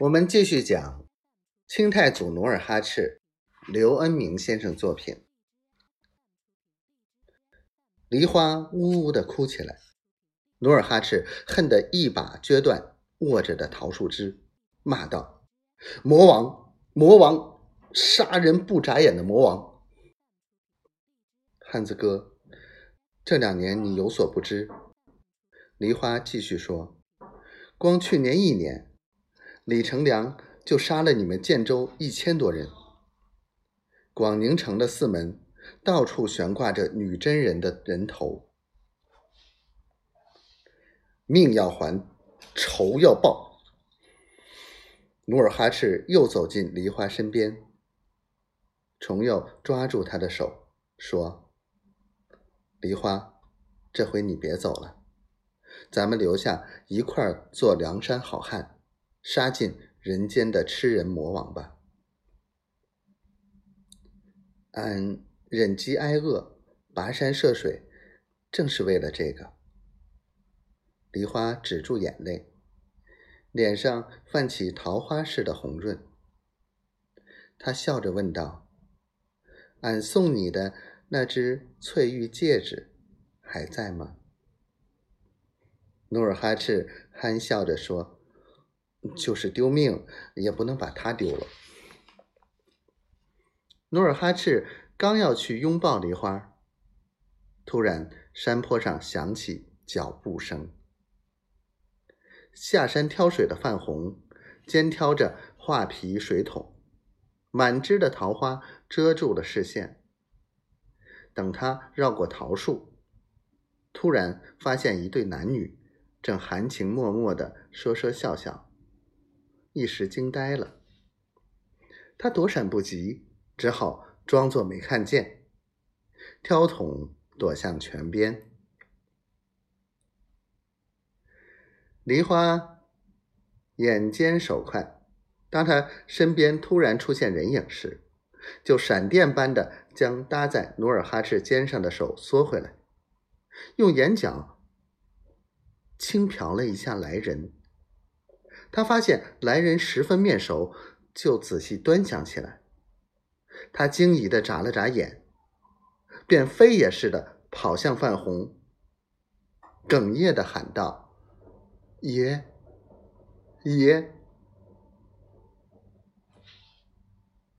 我们继续讲清太祖努尔哈赤，刘恩明先生作品。梨花呜呜的哭起来，努尔哈赤恨得一把撅断握着的桃树枝，骂道：“魔王，魔王，杀人不眨眼的魔王！”汉子哥，这两年你有所不知。梨花继续说：“光去年一年。”李成梁就杀了你们建州一千多人，广宁城的四门到处悬挂着女真人的人头，命要还，仇要报。努尔哈赤又走进梨花身边，重又抓住她的手，说：“梨花，这回你别走了，咱们留下一块做梁山好汉。”杀尽人间的吃人魔王吧！俺忍饥挨饿、跋山涉水，正是为了这个。梨花止住眼泪，脸上泛起桃花似的红润。他笑着问道：“俺送你的那只翠玉戒指还在吗？”努尔哈赤憨笑着说。就是丢命也不能把他丢了。努尔哈赤刚要去拥抱梨花，突然山坡上响起脚步声。下山挑水的范红肩挑着画皮水桶，满枝的桃花遮住了视线。等他绕过桃树，突然发现一对男女正含情脉脉的说说笑笑。一时惊呆了，他躲闪不及，只好装作没看见，挑桶躲向泉边。梨花眼尖手快，当他身边突然出现人影时，就闪电般的将搭在努尔哈赤肩上的手缩回来，用眼角轻瞟了一下来人。他发现来人十分面熟，就仔细端详起来。他惊疑的眨了眨眼，便飞也似的跑向范红，哽咽的喊道：“爷，爷！”